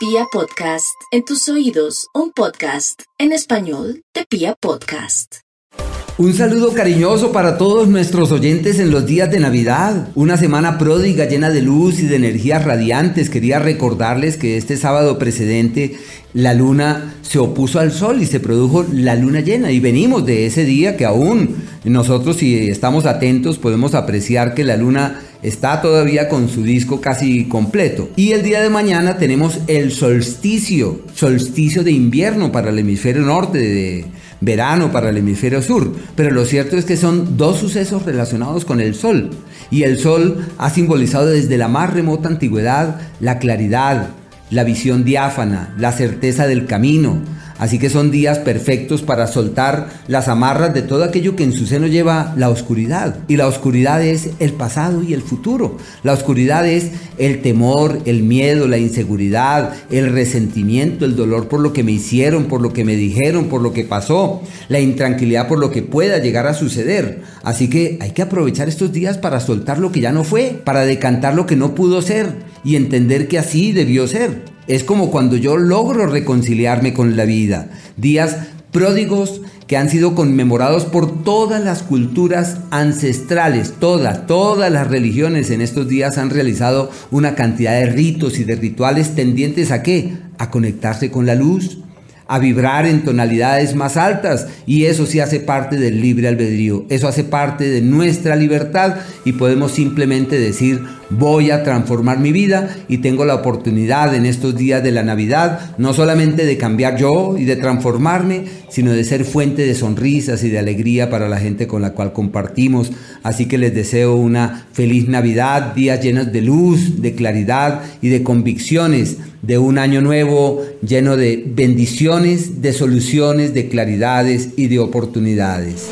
Pia Podcast, en tus oídos, un podcast en español de Pia Podcast. Un saludo cariñoso para todos nuestros oyentes en los días de Navidad. Una semana pródiga llena de luz y de energías radiantes. Quería recordarles que este sábado precedente la luna se opuso al sol y se produjo la luna llena. Y venimos de ese día que aún nosotros si estamos atentos podemos apreciar que la luna está todavía con su disco casi completo. Y el día de mañana tenemos el solsticio, solsticio de invierno para el hemisferio norte de verano para el hemisferio sur, pero lo cierto es que son dos sucesos relacionados con el sol, y el sol ha simbolizado desde la más remota antigüedad la claridad, la visión diáfana, la certeza del camino, Así que son días perfectos para soltar las amarras de todo aquello que en su seno lleva la oscuridad. Y la oscuridad es el pasado y el futuro. La oscuridad es el temor, el miedo, la inseguridad, el resentimiento, el dolor por lo que me hicieron, por lo que me dijeron, por lo que pasó, la intranquilidad por lo que pueda llegar a suceder. Así que hay que aprovechar estos días para soltar lo que ya no fue, para decantar lo que no pudo ser y entender que así debió ser. Es como cuando yo logro reconciliarme con la vida. Días pródigos que han sido conmemorados por todas las culturas ancestrales, todas, todas las religiones en estos días han realizado una cantidad de ritos y de rituales tendientes a qué? A conectarse con la luz, a vibrar en tonalidades más altas y eso sí hace parte del libre albedrío, eso hace parte de nuestra libertad y podemos simplemente decir voy a transformar mi vida y tengo la oportunidad en estos días de la Navidad no solamente de cambiar yo y de transformarme, sino de ser fuente de sonrisas y de alegría para la gente con la cual compartimos. Así que les deseo una feliz Navidad, días llenos de luz, de claridad y de convicciones de un año nuevo lleno de bendiciones, de soluciones, de claridades y de oportunidades.